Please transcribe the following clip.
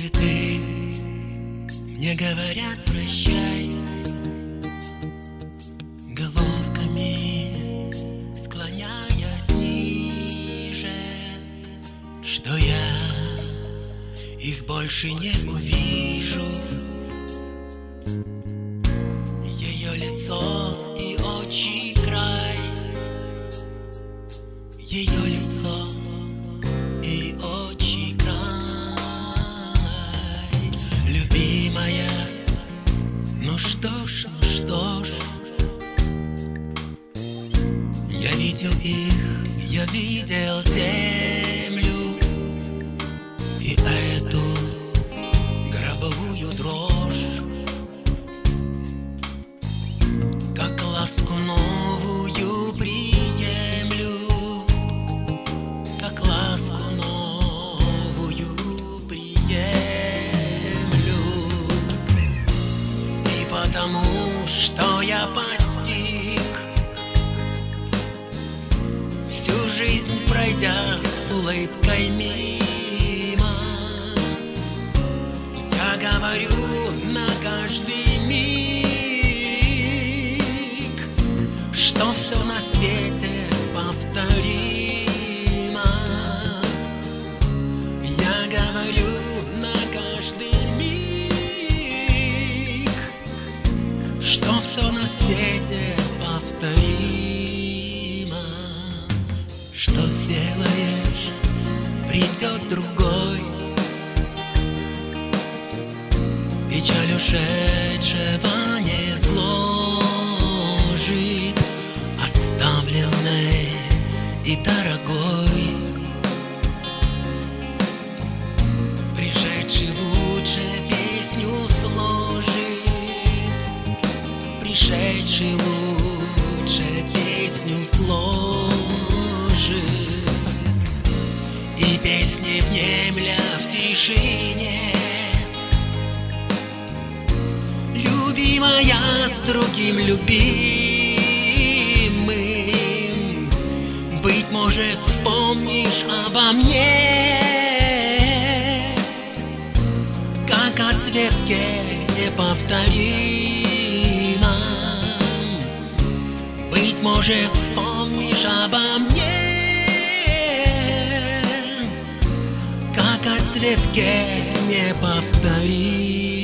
Цветы мне говорят прощай. Головками склоняясь ниже Что я их больше не увижу. Ее лицо и очи край Ее лицо видел их, я видел землю И эту гробовую дрожь. Как ласку новую приемлю Как ласку новую приемлю. И потому, что я постиг жизнь пройдя с улыбкой мимо. Я говорю на каждый миг Что все на свете повторимо. Я говорю на каждый миг Что все на свете повторимо придет другой. Печаль ушедшего не сложит. Оставленной и дорогой. Пришедший лучше песню сложит Пришедший лучше песни внемля в тишине. Любимая с другим любимым Быть может, вспомнишь обо мне. Как о цветке неповторимом Быть может, вспомнишь обо мне Цветке неповторимом